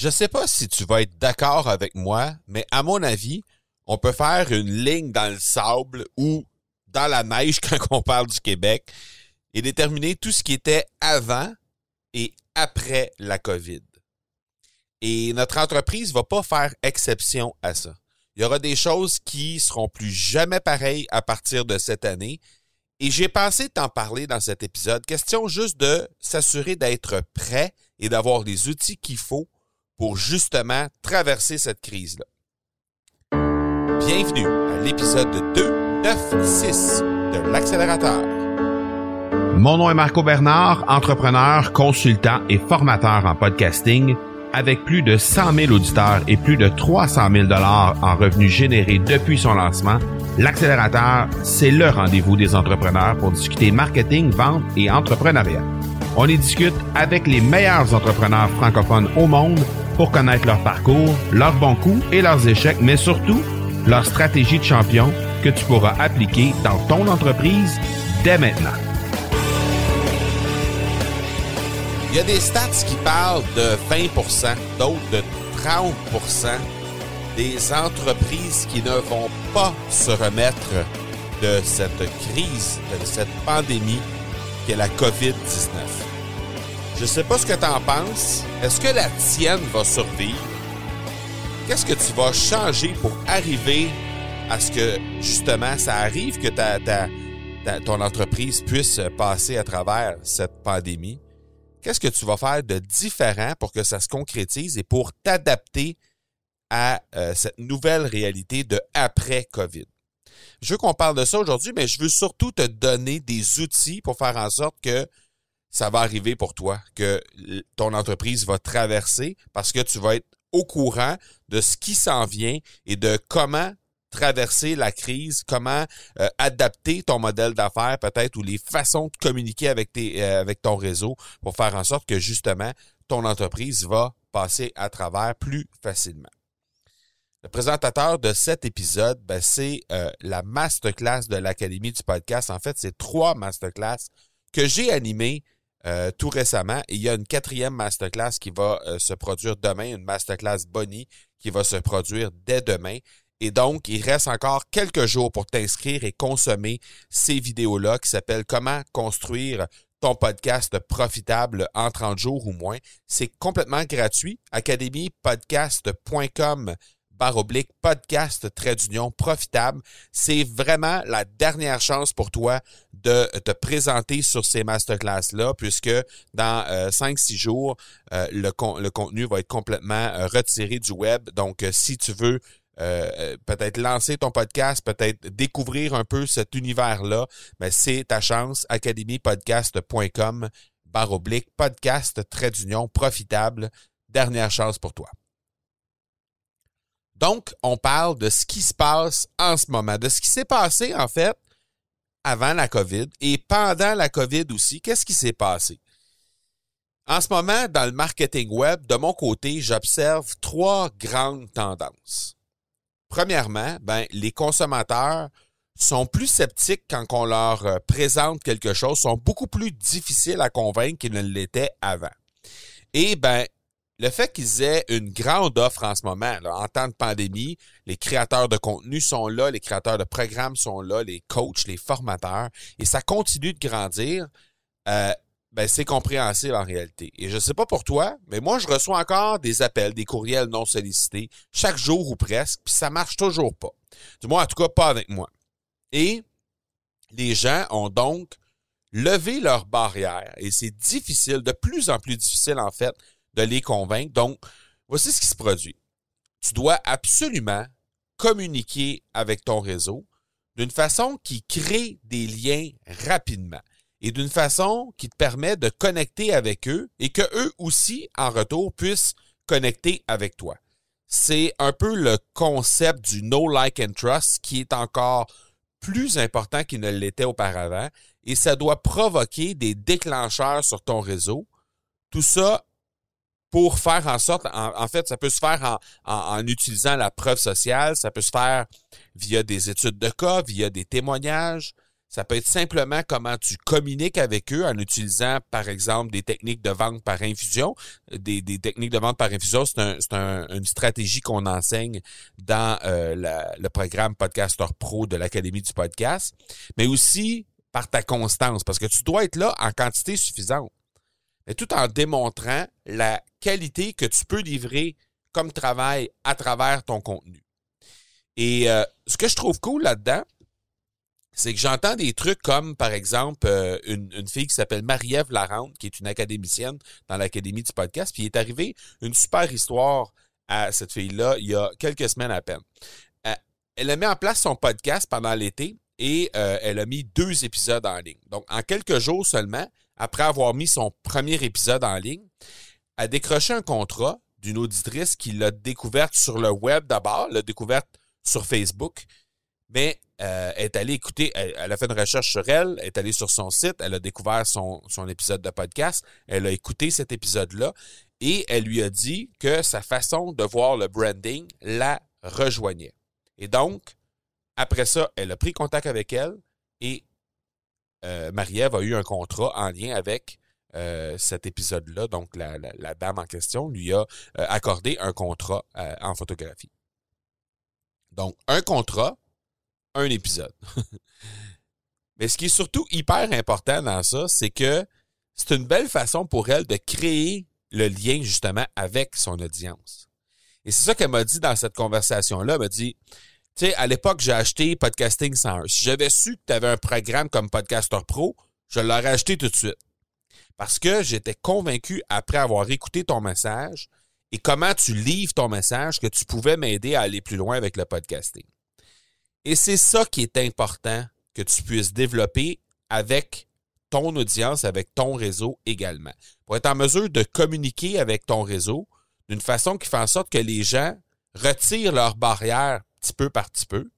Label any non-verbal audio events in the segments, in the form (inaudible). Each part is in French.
Je sais pas si tu vas être d'accord avec moi, mais à mon avis, on peut faire une ligne dans le sable ou dans la neige (laughs) quand on parle du Québec et déterminer tout ce qui était avant et après la COVID. Et notre entreprise va pas faire exception à ça. Il y aura des choses qui seront plus jamais pareilles à partir de cette année. Et j'ai pensé t'en parler dans cet épisode. Question juste de s'assurer d'être prêt et d'avoir les outils qu'il faut pour justement traverser cette crise-là. Bienvenue à l'épisode 296 de l'accélérateur. Mon nom est Marco Bernard, entrepreneur, consultant et formateur en podcasting. Avec plus de 100 000 auditeurs et plus de 300 000 dollars en revenus générés depuis son lancement, l'accélérateur, c'est le rendez-vous des entrepreneurs pour discuter marketing, vente et entrepreneuriat. On y discute avec les meilleurs entrepreneurs francophones au monde pour connaître leur parcours, leurs bons coups et leurs échecs, mais surtout leur stratégie de champion que tu pourras appliquer dans ton entreprise dès maintenant. Il y a des stats qui parlent de 20% d'autres de 30% des entreprises qui ne vont pas se remettre de cette crise, de cette pandémie qu'est la COVID-19. Je sais pas ce que tu en penses. Est-ce que la tienne va survivre? Qu'est-ce que tu vas changer pour arriver à ce que, justement, ça arrive que ta, ton entreprise puisse passer à travers cette pandémie? Qu'est-ce que tu vas faire de différent pour que ça se concrétise et pour t'adapter à euh, cette nouvelle réalité de après-COVID? Je veux qu'on parle de ça aujourd'hui, mais je veux surtout te donner des outils pour faire en sorte que ça va arriver pour toi, que ton entreprise va traverser parce que tu vas être au courant de ce qui s'en vient et de comment traverser la crise, comment euh, adapter ton modèle d'affaires peut-être ou les façons de communiquer avec, tes, euh, avec ton réseau pour faire en sorte que justement ton entreprise va passer à travers plus facilement. Le présentateur de cet épisode, ben, c'est euh, la masterclass de l'Académie du podcast. En fait, c'est trois masterclass que j'ai animées tout récemment. Il y a une quatrième masterclass qui va se produire demain, une masterclass Bonnie qui va se produire dès demain. Et donc, il reste encore quelques jours pour t'inscrire et consommer ces vidéos-là qui s'appellent Comment construire ton podcast profitable en 30 jours ou moins. C'est complètement gratuit. academypodcast.com barre oblique podcast trait d'union profitable. C'est vraiment la dernière chance pour toi de te présenter sur ces masterclass-là, puisque dans 5-6 euh, jours, euh, le, contenu va être complètement euh, retiré du web. Donc, si tu veux peut-être lancer ton podcast, peut-être découvrir un peu cet univers-là, mais c'est ta chance. academypodcast.com barre oblique, podcast, trait d'union, profitable. Dernière chance pour toi. Donc, on parle de ce qui se passe en ce moment, de ce qui s'est passé, en fait, avant la COVID et pendant la COVID aussi. Qu'est-ce qui s'est passé? En ce moment, dans le marketing web, de mon côté, j'observe trois grandes tendances. Premièrement, ben, les consommateurs sont plus sceptiques quand on leur euh, présente quelque chose, sont beaucoup plus difficiles à convaincre qu'ils ne l'étaient avant. Et ben, le fait qu'ils aient une grande offre en ce moment, en temps de pandémie, les créateurs de contenu sont là, les créateurs de programmes sont là, les coachs, les formateurs, et ça continue de grandir. Euh, ben c'est compréhensible en réalité. Et je ne sais pas pour toi, mais moi, je reçois encore des appels, des courriels non sollicités, chaque jour ou presque, puis ça marche toujours pas. Du moins, en tout cas, pas avec moi. Et les gens ont donc levé leurs barrières, et c'est difficile, de plus en plus difficile en fait, les convaincre. Donc, voici ce qui se produit. Tu dois absolument communiquer avec ton réseau d'une façon qui crée des liens rapidement et d'une façon qui te permet de connecter avec eux et que eux aussi, en retour, puissent connecter avec toi. C'est un peu le concept du no like and trust qui est encore plus important qu'il ne l'était auparavant et ça doit provoquer des déclencheurs sur ton réseau. Tout ça pour faire en sorte, en, fait, ça peut se faire en, en, utilisant la preuve sociale, ça peut se faire via des études de cas, via des témoignages, Ça peut être simplement comment tu communiques avec eux en utilisant, par exemple, des techniques de vente par infusion. Des, techniques de vente par infusion, c'est une stratégie qu'on enseigne dans euh, le programme Podcaster Pro de l'Académie du podcast. Mais aussi par ta constance, parce que tu dois être là en quantité suffisante. Mais tout en démontrant la qualité que tu peux livrer comme travail à travers ton contenu. Et euh, ce que je trouve cool là-dedans, c'est que j'entends des trucs comme, par exemple, euh, une, fille qui s'appelle Marie-Ève Larente, qui est une académicienne dans l'Académie du podcast, puis il est arrivé une super histoire à cette fille-là il y a quelques semaines à peine. Euh, elle a mis en place son podcast pendant l'été et elle a mis deux épisodes en ligne. Donc, en quelques jours seulement, après avoir mis son premier épisode en ligne, a décroché un contrat d'une auditrice qui l'a découverte sur le web d'abord, l'a découverte sur Facebook, mais euh, est allée écouter, elle, a fait une recherche sur elle, elle est allée sur son site, elle a découvert son, son épisode de podcast, elle a écouté cet épisode-là et elle lui a dit que sa façon de voir le branding la rejoignait. Et donc, après ça, elle a pris contact avec elle et euh, Marie-Ève a eu un contrat en lien avec euh, cet épisode-là. Donc, la, dame en question lui a accordé un contrat en photographie. Donc, un contrat, un épisode. (laughs) Mais ce qui est surtout hyper important dans ça, c'est que c'est une belle façon pour elle de créer le lien justement avec son audience. Et c'est ça qu'elle m'a dit dans cette conversation-là. Elle m'a dit, tu sais, à l'époque, j'ai acheté Podcasting 101. Si j'avais su que tu avais un programme comme Podcaster Pro, je l'aurais acheté tout de suite. Parce que j'étais convaincu, après avoir écouté ton message et comment tu livres ton message, que tu pouvais m'aider à aller plus loin avec le podcasting. Et c'est ça qui est important que tu puisses développer avec ton audience, avec ton réseau également. Pour être en mesure de communiquer avec ton réseau d'une façon qui fait en sorte que les gens retirent leurs barrières petit peu par petit peu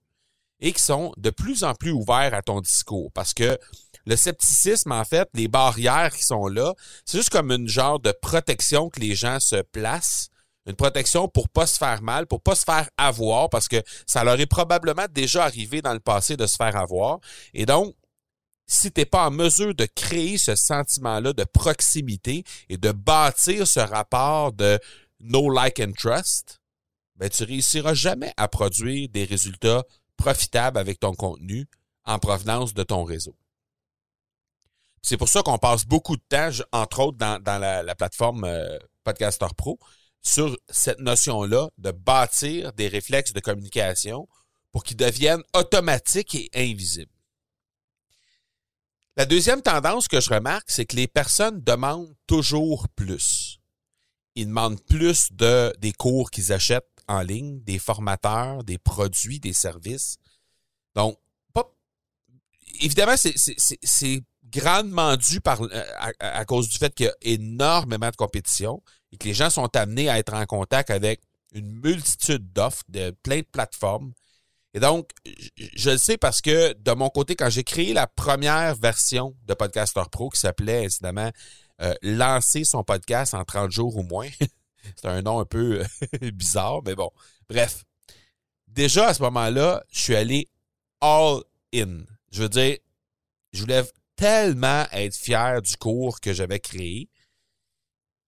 et qui sont de plus en plus ouverts à ton discours. Parce que le scepticisme, en fait, les barrières qui sont là, c'est juste comme une genre de protection que les gens se placent une protection pour pas se faire mal, pour pas se faire avoir, parce que ça leur est probablement déjà arrivé dans le passé de se faire avoir. Et donc, si tu n'es pas en mesure de créer ce sentiment-là de proximité et de bâtir ce rapport de no like and trust, ben, tu réussiras jamais à produire des résultats profitables avec ton contenu en provenance de ton réseau. C'est pour ça qu'on passe beaucoup de temps, entre autres dans, la, plateforme euh, Podcaster Pro, sur cette notion-là de bâtir des réflexes de communication pour qu'ils deviennent automatiques et invisibles. La deuxième tendance que je remarque, c'est que les personnes demandent toujours plus. Ils demandent plus de des cours qu'ils achètent en ligne, des formateurs, des produits, des services. Donc, évidemment, c'est grandement dû par, euh, à, cause du fait qu'il y a énormément de compétition et que les gens sont amenés à être en contact avec une multitude d'offres de plein de plateformes. Et donc, je le sais parce que de mon côté, quand j'ai créé la première version de Podcaster Pro qui s'appelait évidemment euh, Lancer son podcast en 30 jours ou moins, (laughs) c'est un nom un peu (laughs) bizarre, mais bon. Bref, déjà à ce moment-là, je suis allé all in. Je veux dire, je voulais tellement être fier du cours que j'avais créé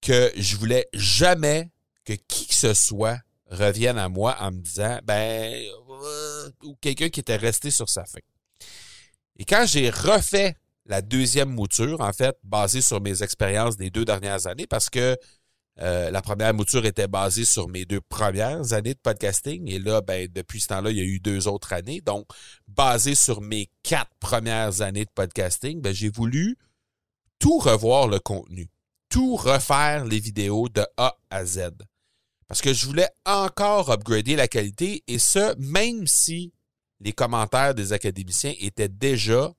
que je voulais jamais que qui que ce soit revienne à moi en me disant ben euh, ou quelqu'un qui était resté sur sa fin. Et quand j'ai refait la deuxième mouture, en fait, basée sur mes expériences des deux dernières années, parce que euh, la première mouture était basée sur mes deux premières années de podcasting. Et là, ben, depuis ce temps-là, il y a eu deux autres années. Donc, basée sur mes quatre premières années de podcasting, ben, j'ai voulu tout revoir le contenu tout refaire les vidéos de A à Z. Parce que je voulais encore upgrader la qualité et ce, même si les commentaires des académiciens étaient déjà,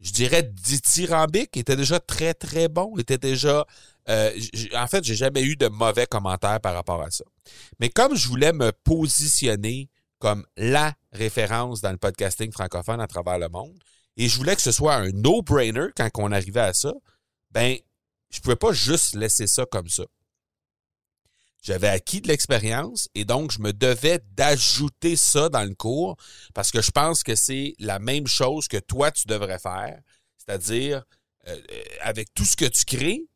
je dirais, dithyrambiques, étaient déjà très, très bons, étaient déjà... Euh, en fait, j'ai jamais eu de mauvais commentaires par rapport à ça. Mais comme je voulais me positionner comme la référence dans le podcasting francophone à travers le monde, et je voulais que ce soit un no-brainer quand on arrivait à ça, ben je pouvais pas juste laisser ça comme ça. J'avais acquis de l'expérience et donc je me devais d'ajouter ça dans le cours parce que je pense que c'est la même chose que toi tu devrais faire, c'est-à-dire euh, avec tout ce que tu crées,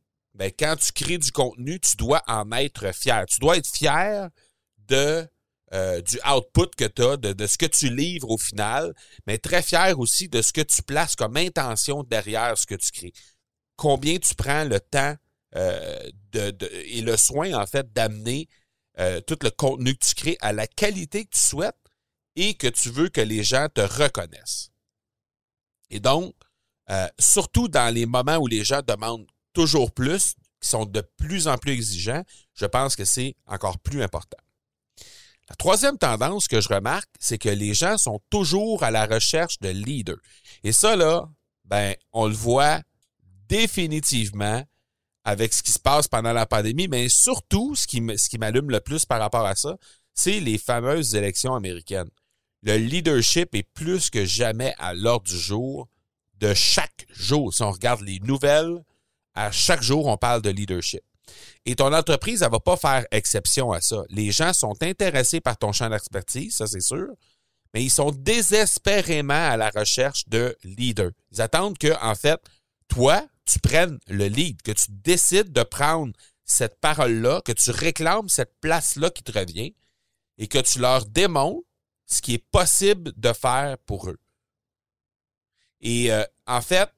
ben, quand tu crées du contenu, tu dois en être fier. Tu dois être fier de euh, du output que tu as, de, ce que tu livres au final, mais très fier aussi de ce que tu places comme intention derrière ce que tu crées. Combien tu prends le temps euh, et le soin, en fait, d'amener euh, tout le contenu que tu crées à la qualité que tu souhaites et que tu veux que les gens te reconnaissent. Et donc, surtout dans les moments où les gens demandent toujours plus, qui sont de plus en plus exigeants, je pense que c'est encore plus important. La troisième tendance que je remarque, c'est que les gens sont toujours à la recherche de leaders. Et ça, là, ben, on le voit définitivement avec ce qui se passe pendant la pandémie, mais surtout, ce qui, ce qui m'allume le plus par rapport à ça, c'est les fameuses élections américaines. Le leadership est plus que jamais à l'ordre du jour de chaque jour. Si on regarde les nouvelles, à chaque jour, on parle de leadership. Et ton entreprise, elle ne va pas faire exception à ça. Les gens sont intéressés par ton champ d'expertise, ça c'est sûr, mais ils sont désespérément à la recherche de leaders. Ils attendent que, en fait, toi, tu prennes le lead, que tu décides de prendre cette parole-là, que tu réclames cette place-là qui te revient et que tu leur démontres ce qui est possible de faire pour eux. Et euh, en fait,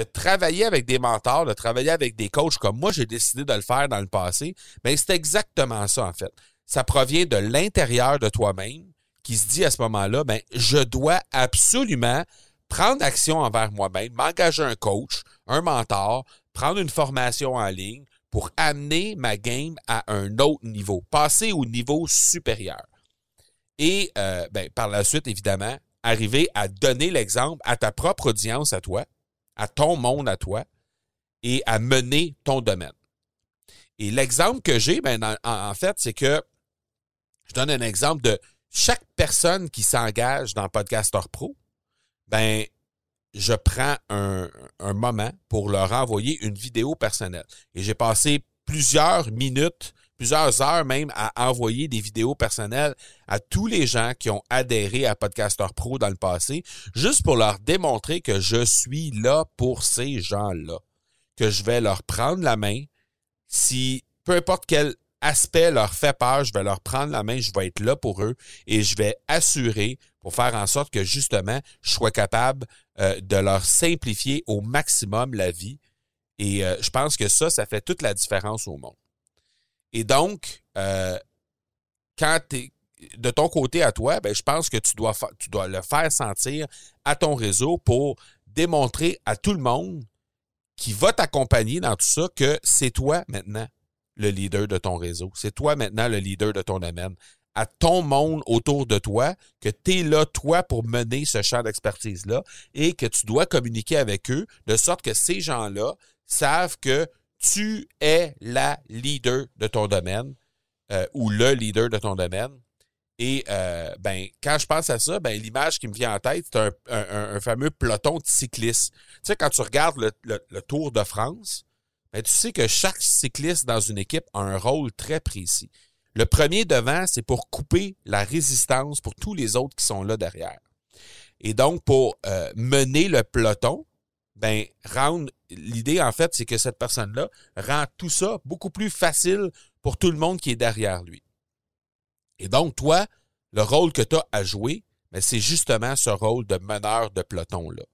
de travailler avec des mentors, de travailler avec des coachs comme moi, j'ai décidé de le faire dans le passé, mais c'est exactement ça, en fait. Ça provient de l'intérieur de toi-même qui se dit à ce moment-là, ben, je dois absolument prendre action envers moi-même, m'engager un coach, un mentor, prendre une formation en ligne pour amener ma game à un autre niveau, passer au niveau supérieur. Et euh, ben, par la suite, évidemment, arriver à donner l'exemple à ta propre audience, à toi, à ton monde à toi et à mener ton domaine. Et l'exemple que j'ai, ben, en, fait, c'est que je donne un exemple de chaque personne qui s'engage dans Podcaster Pro, ben, je prends un, un, moment pour leur envoyer une vidéo personnelle. Et j'ai passé plusieurs minutes plusieurs heures même à envoyer des vidéos personnelles à tous les gens qui ont adhéré à Podcaster Pro dans le passé, juste pour leur démontrer que je suis là pour ces gens-là, que je vais leur prendre la main. Si peu importe quel aspect leur fait peur, je vais leur prendre la main, je vais être là pour eux et je vais assurer pour faire en sorte que justement, je sois capable euh, de leur simplifier au maximum la vie. Et euh, je pense que ça, ça fait toute la différence au monde. Et donc, euh, quand de ton côté à toi, ben, je pense que tu dois, tu dois le faire sentir à ton réseau pour démontrer à tout le monde qui va t'accompagner dans tout ça que c'est toi maintenant le leader de ton réseau. C'est toi maintenant le leader de ton domaine. À ton monde autour de toi, que tu es là, toi, pour mener ce champ d'expertise-là et que tu dois communiquer avec eux de sorte que ces gens-là savent que tu es la leader de ton domaine euh, ou le leader de ton domaine. Et euh, ben, quand je pense à ça, ben, l'image qui me vient en tête, c'est un, fameux peloton de cyclistes. Tu sais, quand tu regardes le, Tour de France, ben, tu sais que chaque cycliste dans une équipe a un rôle très précis. Le premier devant, c'est pour couper la résistance pour tous les autres qui sont là derrière. Et donc, pour euh, mener le peloton, ben, l'idée, en fait, c'est que cette personne-là rend tout ça beaucoup plus facile pour tout le monde qui est derrière lui. Et donc, toi, le rôle que tu as à jouer, ben, c'est justement ce rôle de meneur de peloton-là.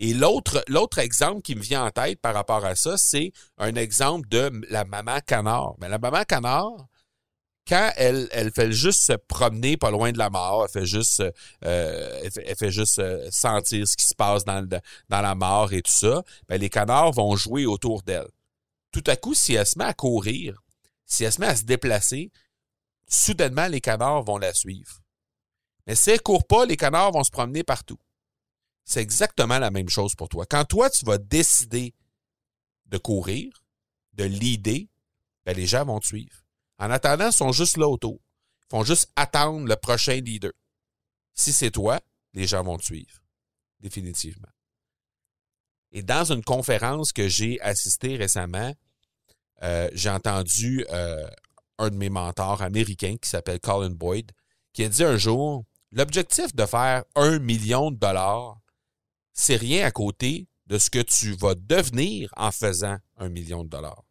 Et l'autre, l'autre exemple qui me vient en tête par rapport à ça, c'est un exemple de la maman canard. Mais la maman canard, quand elle, elle fait juste se promener pas loin de la mort, elle fait juste, euh, elle, fait, juste euh, sentir ce qui se passe dans, dans la mort et tout ça, ben les canards vont jouer autour d'elle. Tout à coup, si elle se met à courir, si elle se met à se déplacer, soudainement, les canards vont la suivre. Mais si elle court pas, les canards vont se promener partout. C'est exactement la même chose pour toi. Quand toi, tu vas décider de courir, de leader, ben les gens vont te suivre. En attendant, ils sont juste là autour. Ils font juste attendre le prochain leader. Si c'est toi, les gens vont te suivre. Définitivement. Et dans une conférence que j'ai assistée récemment, euh, j'ai entendu euh, un de mes mentors américains qui s'appelle Colin Boyd, qui a dit un jour, l'objectif de faire un million de dollars, c'est rien à côté de ce que tu vas devenir en faisant un million de dollars.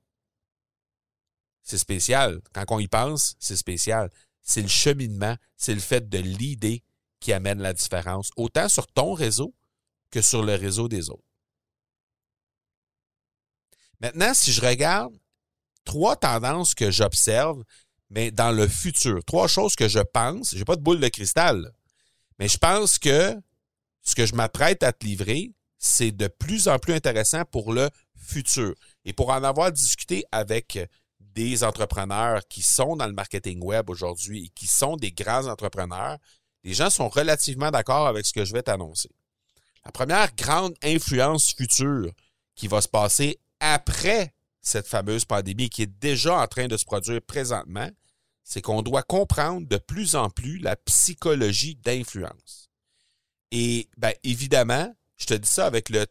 C'est spécial. Quand on y pense, c'est spécial. C'est le cheminement, c'est le fait de l'idée qui amène la différence, autant sur ton réseau que sur le réseau des autres. Maintenant, si je regarde trois tendances que j'observe, mais dans le futur, trois choses que je pense, j'ai pas de boule de cristal, mais je pense que ce que je m'apprête à te livrer, c'est de plus en plus intéressant pour le futur. Et pour en avoir discuté avec des entrepreneurs qui sont dans le marketing web aujourd'hui et qui sont des grands entrepreneurs, les gens sont relativement d'accord avec ce que je vais t'annoncer. La première grande influence future qui va se passer après cette fameuse pandémie qui est déjà en train de se produire présentement, c'est qu'on doit comprendre de plus en plus la psychologie d'influence. Et bien, évidemment, je te dis ça avec le,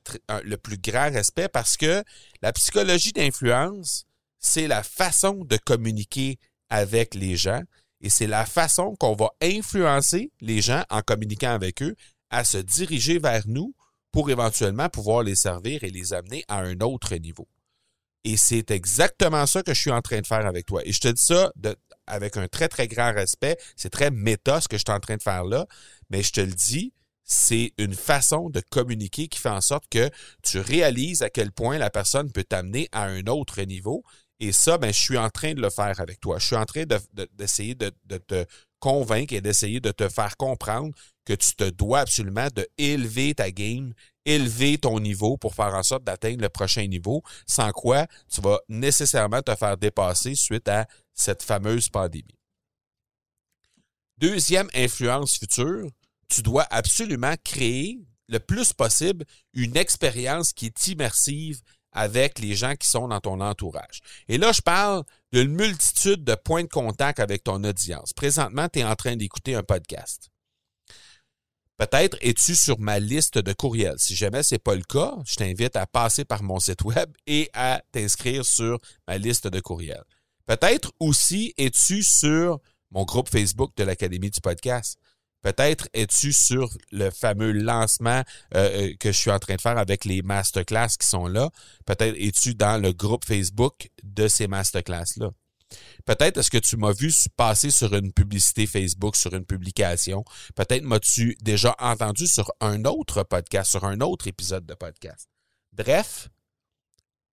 le plus grand respect parce que la psychologie d'influence, c'est la façon de communiquer avec les gens et c'est la façon qu'on va influencer les gens en communiquant avec eux à se diriger vers nous pour éventuellement pouvoir les servir et les amener à un autre niveau. Et c'est exactement ça que je suis en train de faire avec toi. Et je te dis ça avec un très, très grand respect. C'est très méta ce que je suis en train de faire là, mais je te le dis, c'est une façon de communiquer qui fait en sorte que tu réalises à quel point la personne peut t'amener à un autre niveau et ça, ben, je suis en train de le faire avec toi. Je suis en train d'essayer de, te convaincre et d'essayer de te faire comprendre que tu te dois absolument de élever ta game, élever ton niveau pour faire en sorte d'atteindre le prochain niveau, sans quoi tu vas nécessairement te faire dépasser suite à cette fameuse pandémie. Deuxième influence future, tu dois absolument créer le plus possible une expérience qui est immersive avec les gens qui sont dans ton entourage. Et là, je parle d'une multitude de points de contact avec ton audience. Présentement, tu es en train d'écouter un podcast. Peut-être es-tu sur ma liste de courriels. Si jamais ce n'est pas le cas, je t'invite à passer par mon site web et à t'inscrire sur ma liste de courriels. Peut-être aussi es-tu sur mon groupe Facebook de l'Académie du podcast. Peut-être es-tu sur le fameux lancement euh, euh, que je suis en train de faire avec les masterclass qui sont là? Peut-être es-tu dans le groupe Facebook de ces masterclass-là? Peut-être est-ce que tu m'as vu passer sur une publicité Facebook, sur une publication? Peut-être m'as-tu déjà entendu sur un autre podcast, sur un autre épisode de podcast? Bref,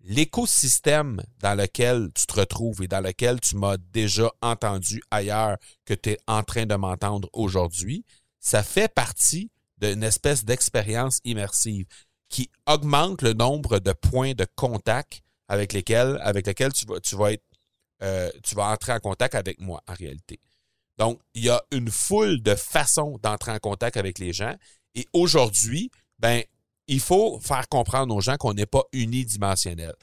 l'écosystème dans lequel tu te retrouves et dans lequel tu m'as déjà entendu ailleurs que tu es en train de m'entendre aujourd'hui, ça fait partie d'une espèce d'expérience immersive qui augmente le nombre de points de contact avec lesquels, tu vas être, euh, tu vas entrer en contact avec moi en réalité. Donc, il y a une foule de façons d'entrer en contact avec les gens. Et aujourd'hui, ben, il faut faire comprendre aux gens qu'on n'est pas unidimensionnel.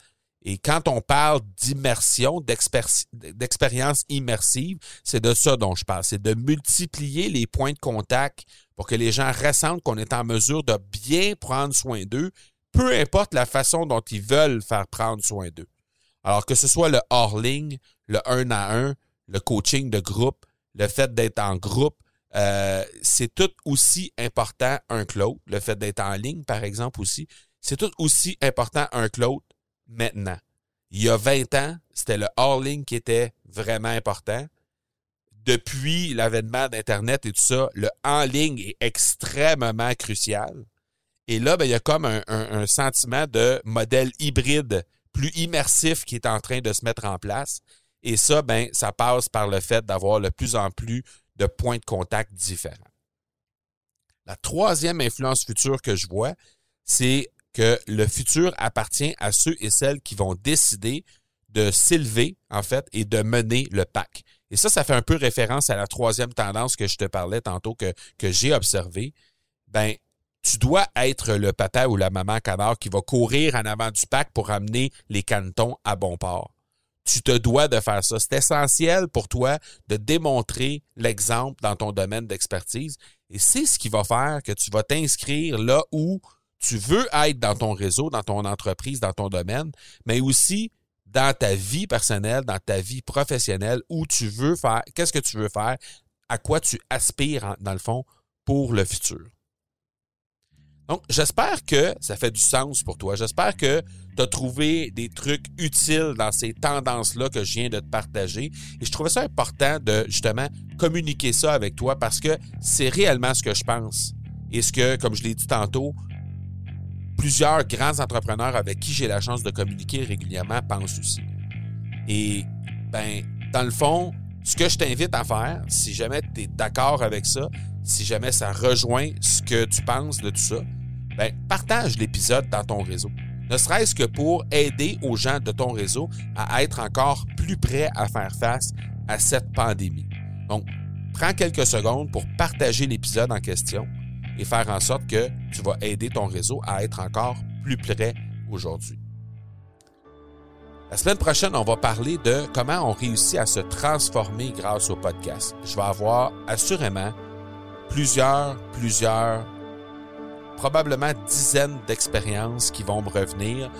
Et quand on parle d'immersion, d'expérience immersive, c'est de ça dont je parle. C'est de multiplier les points de contact pour que les gens ressentent qu'on est en mesure de bien prendre soin d'eux, peu importe la façon dont ils veulent faire prendre soin d'eux. Alors que ce soit le hors-ligne, le un à un, le coaching de groupe, le fait d'être en groupe, euh, c'est tout aussi important un que l'autre. Le fait d'être en ligne, par exemple, aussi. C'est tout aussi important un que l'autre maintenant. Il y a 20 ans, c'était le hors-ligne qui était vraiment important. Depuis l'avènement d'Internet et tout ça, le en-ligne est extrêmement crucial. Et là, ben, il y a comme un, sentiment de modèle hybride plus immersif qui est en train de se mettre en place. Et ça, ben, ça passe par le fait d'avoir de plus en plus de points de contact différents. La troisième influence future que je vois, c'est que le futur appartient à ceux et celles qui vont décider de s'élever, en fait, et de mener le pack. Et ça, ça fait un peu référence à la troisième tendance que je te parlais tantôt, que, j'ai observée. Ben, tu dois être le papa ou la maman canard qui va courir en avant du pack pour amener les cantons à bon port tu te dois de faire ça. C'est essentiel pour toi de démontrer l'exemple dans ton domaine d'expertise. Et c'est ce qui va faire que tu vas t'inscrire là où tu veux être dans ton réseau, dans ton entreprise, dans ton domaine, mais aussi dans ta vie personnelle, dans ta vie professionnelle, où tu veux faire, qu'est-ce que tu veux faire, à quoi tu aspires dans le fond pour le futur. Donc, j'espère que ça fait du sens pour toi. J'espère que tu as trouvé des trucs utiles dans ces tendances-là que je viens de te partager. Et je trouvais ça important de justement communiquer ça avec toi parce que c'est réellement ce que je pense. Et ce que, comme je l'ai dit tantôt, plusieurs grands entrepreneurs avec qui j'ai la chance de communiquer régulièrement pensent aussi. Et, ben, dans le fond, ce que je t'invite à faire, si jamais tu es d'accord avec ça, si jamais ça rejoint ce que tu penses de tout ça, ben, partage l'épisode dans ton réseau. Ne serait-ce que pour aider aux gens de ton réseau à être encore plus prêts à faire face à cette pandémie. Donc, prends quelques secondes pour partager l'épisode en question et faire en sorte que tu vas aider ton réseau à être encore plus prêt aujourd'hui. La semaine prochaine, on va parler de comment on réussit à se transformer grâce au podcast. Je vais avoir assurément plusieurs, plusieurs, probablement dizaines d'expériences qui vont me revenir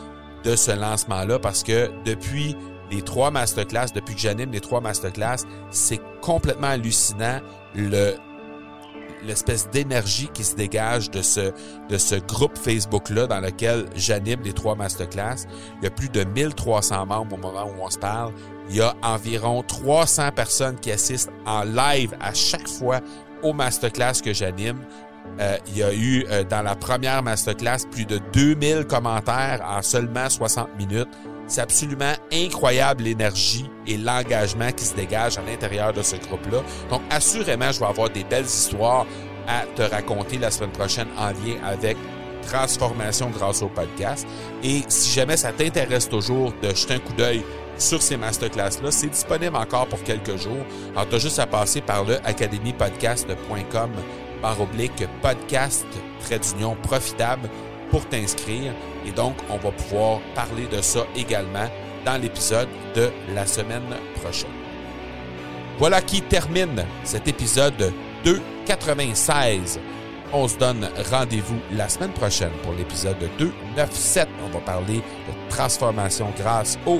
de ce lancement-là parce que depuis les trois masterclass, depuis que j'anime les trois masterclass, c'est complètement hallucinant le l'espèce d'énergie qui se dégage de ce, de ce groupe Facebook-là dans lequel j'anime les trois masterclass. Il y a plus de 1300 membres au moment où on se parle. Il y a environ 300 personnes qui assistent en live à chaque fois aux masterclass que j'anime. Euh, il y a eu euh, dans la première masterclass plus de 2000 commentaires en seulement 60 minutes. C'est absolument incroyable l'énergie et l'engagement qui se dégage à l'intérieur de ce groupe-là. Donc, assurément, je vais avoir des belles histoires à te raconter la semaine prochaine en lien avec transformation grâce au podcast. Et si jamais ça t'intéresse toujours de jeter un coup d'œil sur ces masterclass-là, c'est disponible encore pour quelques jours. Alors, tu as juste à passer par le academypodcast.com par oblique podcast, trait d'union profitable pour t'inscrire. Et donc, on va pouvoir parler de ça également dans l'épisode de la semaine prochaine. Voilà qui termine cet épisode 296. On se donne rendez-vous la semaine prochaine pour l'épisode 297. On va parler de transformation grâce au